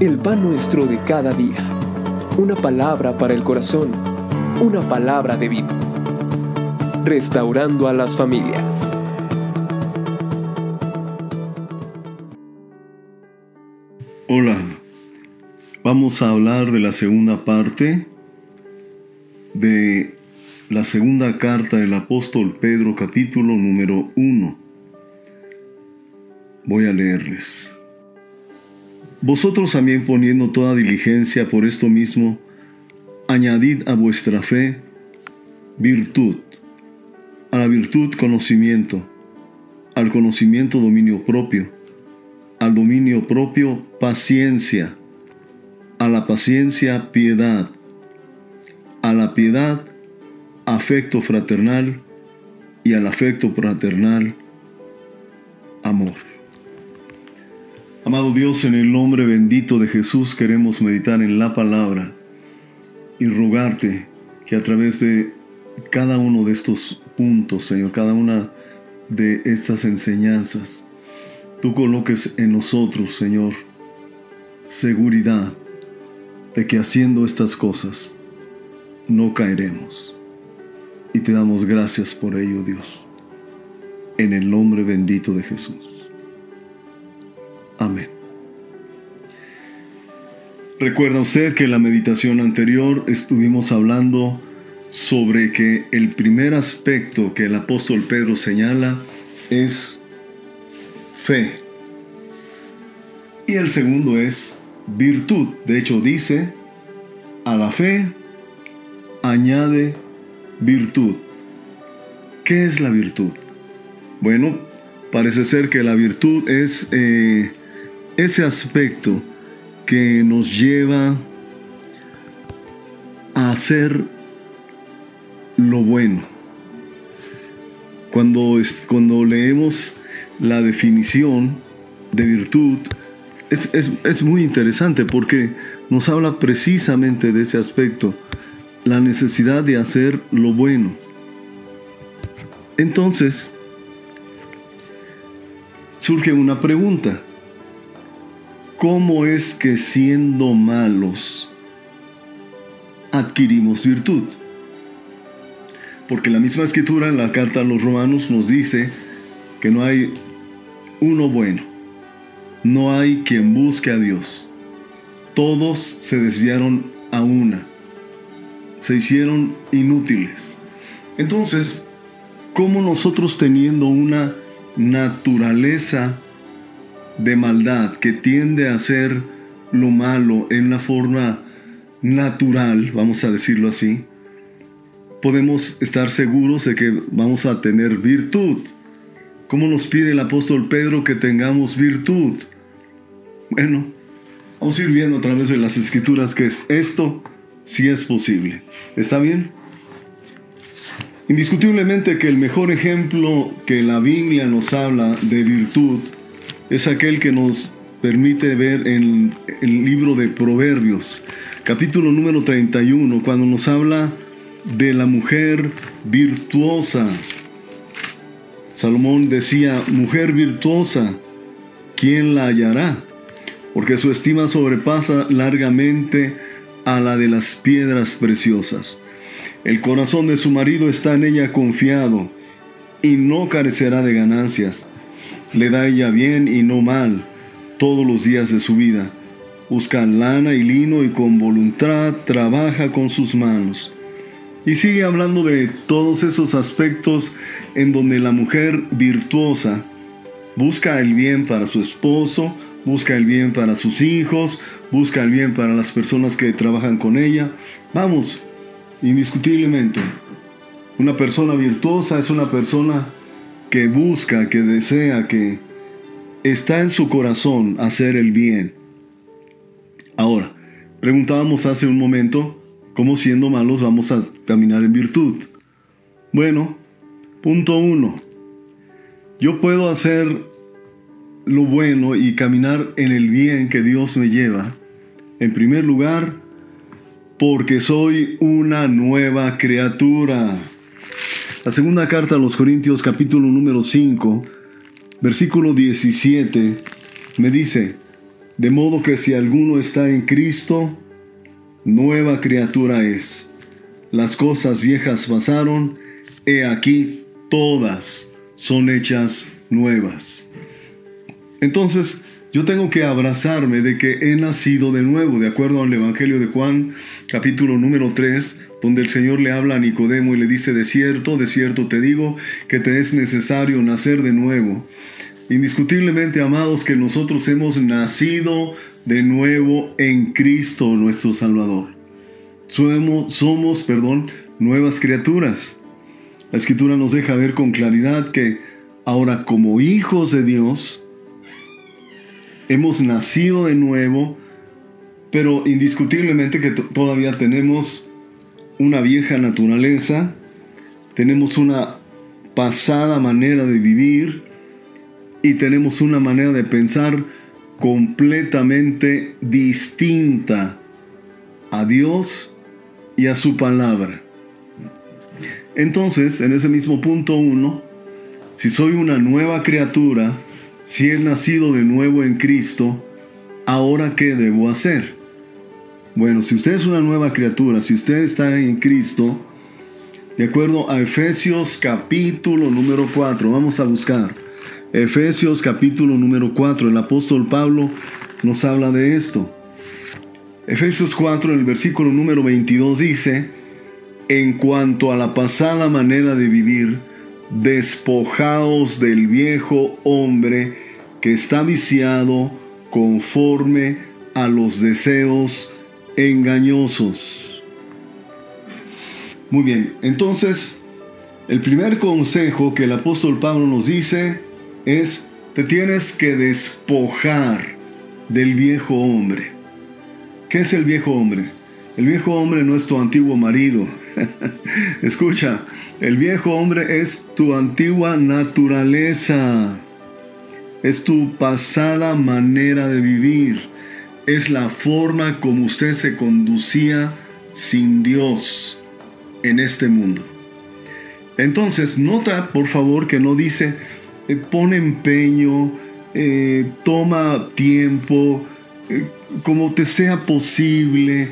el pan nuestro de cada día. Una palabra para el corazón, una palabra de vida. Restaurando a las familias. Hola, vamos a hablar de la segunda parte de la segunda carta del apóstol Pedro capítulo número 1. Voy a leerles. Vosotros también poniendo toda diligencia por esto mismo, añadid a vuestra fe virtud, a la virtud conocimiento, al conocimiento dominio propio, al dominio propio paciencia, a la paciencia piedad, a la piedad afecto fraternal y al afecto fraternal Amado Dios, en el nombre bendito de Jesús queremos meditar en la palabra y rogarte que a través de cada uno de estos puntos, Señor, cada una de estas enseñanzas, tú coloques en nosotros, Señor, seguridad de que haciendo estas cosas no caeremos. Y te damos gracias por ello, Dios, en el nombre bendito de Jesús. Amén. Recuerda usted que en la meditación anterior estuvimos hablando sobre que el primer aspecto que el apóstol Pedro señala es fe. Y el segundo es virtud. De hecho dice, a la fe añade virtud. ¿Qué es la virtud? Bueno, parece ser que la virtud es eh, ese aspecto que nos lleva a hacer lo bueno. Cuando, cuando leemos la definición de virtud, es, es muy interesante porque nos habla precisamente de ese aspecto, la necesidad de hacer lo bueno. Entonces, surge una pregunta. ¿Cómo es que siendo malos adquirimos virtud? Porque la misma escritura en la carta a los romanos nos dice que no hay uno bueno, no hay quien busque a Dios. Todos se desviaron a una, se hicieron inútiles. Entonces, ¿cómo nosotros teniendo una naturaleza de maldad que tiende a hacer lo malo en una forma natural, vamos a decirlo así, podemos estar seguros de que vamos a tener virtud. ¿Cómo nos pide el apóstol Pedro que tengamos virtud? Bueno, vamos a ir viendo a través de las escrituras que es esto, si es posible. ¿Está bien? Indiscutiblemente que el mejor ejemplo que la Biblia nos habla de virtud es aquel que nos permite ver en el libro de Proverbios, capítulo número 31, cuando nos habla de la mujer virtuosa. Salomón decía, mujer virtuosa, ¿quién la hallará? Porque su estima sobrepasa largamente a la de las piedras preciosas. El corazón de su marido está en ella confiado y no carecerá de ganancias le da ella bien y no mal todos los días de su vida. Busca lana y lino y con voluntad trabaja con sus manos. Y sigue hablando de todos esos aspectos en donde la mujer virtuosa busca el bien para su esposo, busca el bien para sus hijos, busca el bien para las personas que trabajan con ella. Vamos, indiscutiblemente, una persona virtuosa es una persona que busca, que desea, que está en su corazón hacer el bien. Ahora, preguntábamos hace un momento cómo siendo malos vamos a caminar en virtud. Bueno, punto uno. Yo puedo hacer lo bueno y caminar en el bien que Dios me lleva. En primer lugar, porque soy una nueva criatura. La segunda carta a los Corintios capítulo número 5, versículo 17, me dice, De modo que si alguno está en Cristo, nueva criatura es. Las cosas viejas pasaron, he aquí todas son hechas nuevas. Entonces, yo tengo que abrazarme de que he nacido de nuevo, de acuerdo al Evangelio de Juan, capítulo número 3, donde el Señor le habla a Nicodemo y le dice, de cierto, de cierto te digo, que te es necesario nacer de nuevo. Indiscutiblemente, amados, que nosotros hemos nacido de nuevo en Cristo nuestro Salvador. Somos, somos, perdón, nuevas criaturas. La escritura nos deja ver con claridad que ahora como hijos de Dios, hemos nacido de nuevo, pero indiscutiblemente que todavía tenemos una vieja naturaleza, tenemos una pasada manera de vivir y tenemos una manera de pensar completamente distinta a Dios y a su palabra. Entonces, en ese mismo punto uno, si soy una nueva criatura, si he nacido de nuevo en Cristo, ¿ahora qué debo hacer? Bueno, si usted es una nueva criatura, si usted está en Cristo, de acuerdo a Efesios capítulo número 4, vamos a buscar. Efesios capítulo número 4, el apóstol Pablo nos habla de esto. Efesios 4, el versículo número 22 dice, en cuanto a la pasada manera de vivir, despojaos del viejo hombre que está viciado conforme a los deseos engañosos. Muy bien, entonces el primer consejo que el apóstol Pablo nos dice es, te tienes que despojar del viejo hombre. ¿Qué es el viejo hombre? El viejo hombre no es tu antiguo marido. Escucha, el viejo hombre es tu antigua naturaleza. Es tu pasada manera de vivir. Es la forma como usted se conducía sin Dios en este mundo. Entonces, nota por favor que no dice, eh, pone empeño, eh, toma tiempo, eh, como te sea posible,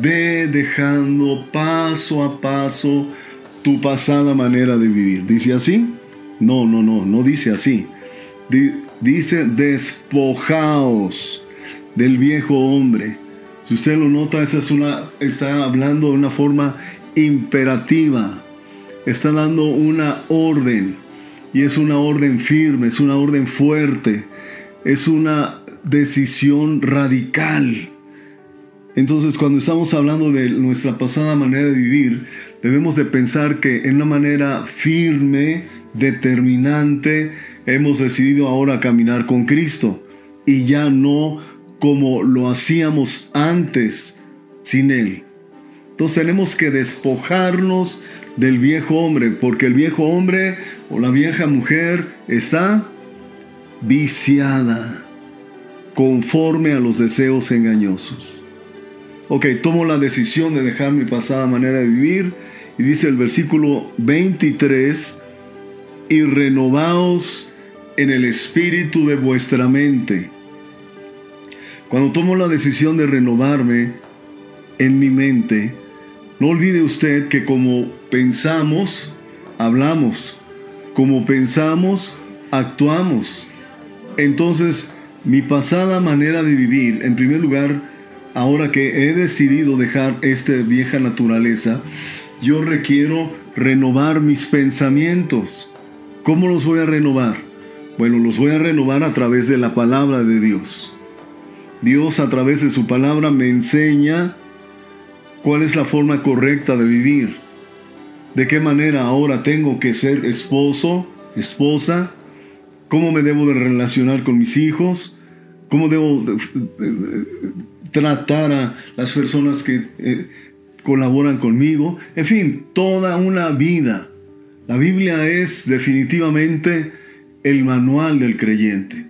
ve dejando paso a paso tu pasada manera de vivir. ¿Dice así? No, no, no, no dice así. dice despojaos del viejo hombre. Si usted lo nota, esa es una, está hablando de una forma imperativa. Está dando una orden. Y es una orden firme, es una orden fuerte. Es una decisión radical. Entonces, cuando estamos hablando de nuestra pasada manera de vivir, debemos de pensar que en una manera firme, determinante, hemos decidido ahora caminar con Cristo y ya no como lo hacíamos antes sin Él. Entonces tenemos que despojarnos del viejo hombre, porque el viejo hombre o la vieja mujer está viciada conforme a los deseos engañosos. Ok, tomo la decisión de dejar mi pasada manera de vivir y dice el versículo 23, y renovaos en el espíritu de vuestra mente. Cuando tomo la decisión de renovarme en mi mente, no olvide usted que como pensamos, hablamos. Como pensamos, actuamos. Entonces, mi pasada manera de vivir, en primer lugar, ahora que he decidido dejar esta vieja naturaleza, yo requiero renovar mis pensamientos. ¿Cómo los voy a renovar? Bueno, los voy a renovar a través de la palabra de Dios. Dios a través de su palabra me enseña cuál es la forma correcta de vivir. De qué manera ahora tengo que ser esposo, esposa, cómo me debo de relacionar con mis hijos, cómo debo tratar a las personas que eh, colaboran conmigo, en fin, toda una vida. La Biblia es definitivamente el manual del creyente.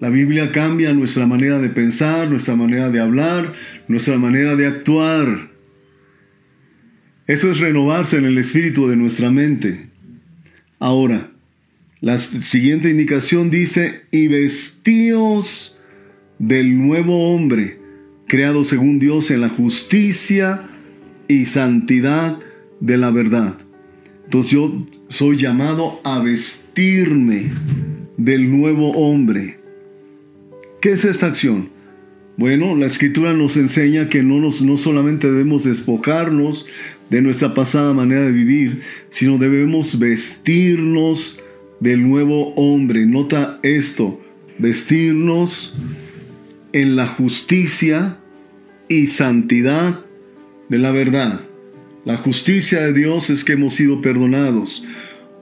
La Biblia cambia nuestra manera de pensar, nuestra manera de hablar, nuestra manera de actuar. Eso es renovarse en el espíritu de nuestra mente. Ahora, la siguiente indicación dice, y vestíos del nuevo hombre, creado según Dios en la justicia y santidad de la verdad. Entonces yo soy llamado a vestirme del nuevo hombre. ¿Qué es esta acción? Bueno, la escritura nos enseña que no, nos, no solamente debemos despojarnos de nuestra pasada manera de vivir, sino debemos vestirnos del nuevo hombre. Nota esto, vestirnos en la justicia y santidad de la verdad. La justicia de Dios es que hemos sido perdonados.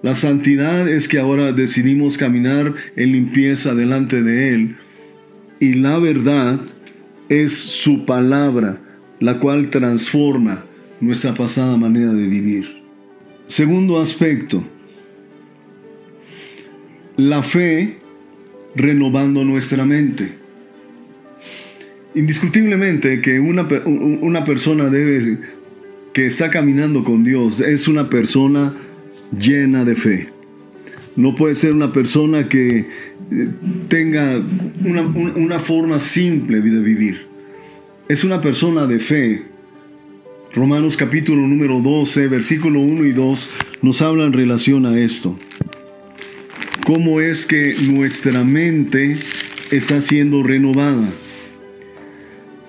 La santidad es que ahora decidimos caminar en limpieza delante de Él. Y la verdad es su palabra, la cual transforma nuestra pasada manera de vivir. Segundo aspecto, la fe renovando nuestra mente. Indiscutiblemente que una, una persona debe, que está caminando con Dios es una persona llena de fe. No puede ser una persona que eh, tenga una, forma simple de vivir. Es una persona de fe. Romanos capítulo número 12, versículo 1 y 2 nos habla en relación a esto. Cómo es que nuestra mente está siendo renovada.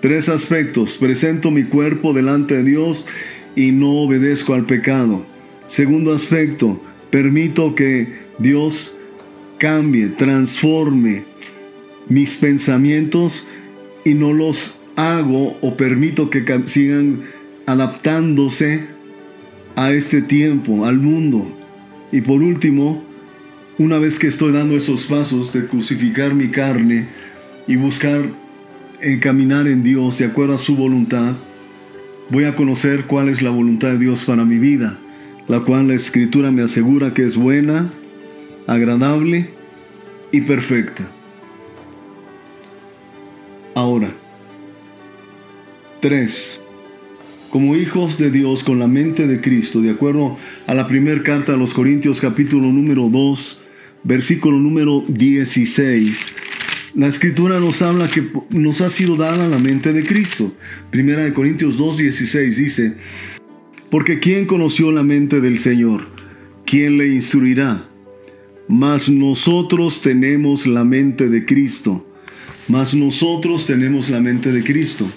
Tres aspectos. Presento mi cuerpo delante de Dios y no obedezco al pecado. Segundo aspecto, permito que Dios cambie, transforme mis pensamientos y no los hago o permito que sigan adaptándose a este tiempo, al mundo. Y por último, una vez que estoy dando esos pasos de crucificar mi carne y buscar encaminar en Dios de acuerdo a su voluntad, voy a conocer cuál es la voluntad de Dios para mi vida la cual la escritura me asegura que es buena, agradable y perfecta. Ahora, tres, como hijos de Dios con la mente de Cristo, de acuerdo a la primera carta a los Corintios capítulo número 2, versículo número 16, la escritura nos habla que nos ha sido dada la mente de Cristo. Primera de Corintios 2, 16 dice, porque ¿quién conoció la mente del Señor? ¿Quién le instruirá? Mas nosotros tenemos la mente de Cristo. Mas nosotros tenemos la mente de Cristo.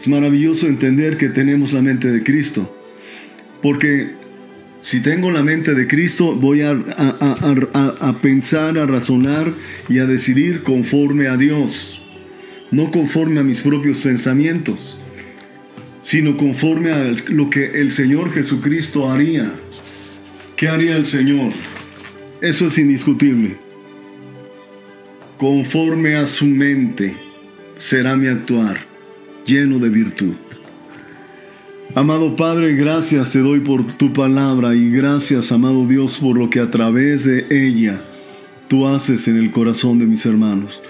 Es maravilloso entender que tenemos la mente de Cristo. Porque si tengo la mente de Cristo, voy a, a, pensar, a razonar y a decidir conforme a Dios, no conforme a mis propios pensamientos sino conforme a lo que el Señor Jesucristo haría. ¿Qué haría el Señor? Eso es indiscutible. Conforme a su mente será mi actuar, lleno de virtud. Amado Padre, gracias te doy por tu palabra y gracias, amado Dios, por lo que a través de ella tú haces en el corazón de mis hermanos,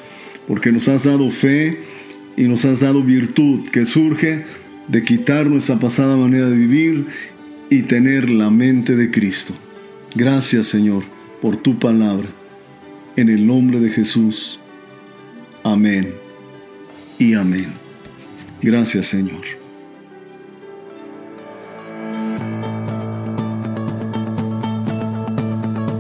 porque nos has dado fe y nos has dado virtud que surge de quitar nuestra pasada manera de vivir y tener la mente de Cristo. Gracias Señor por tu palabra. En el nombre de Jesús. Amén y amén. Gracias Señor.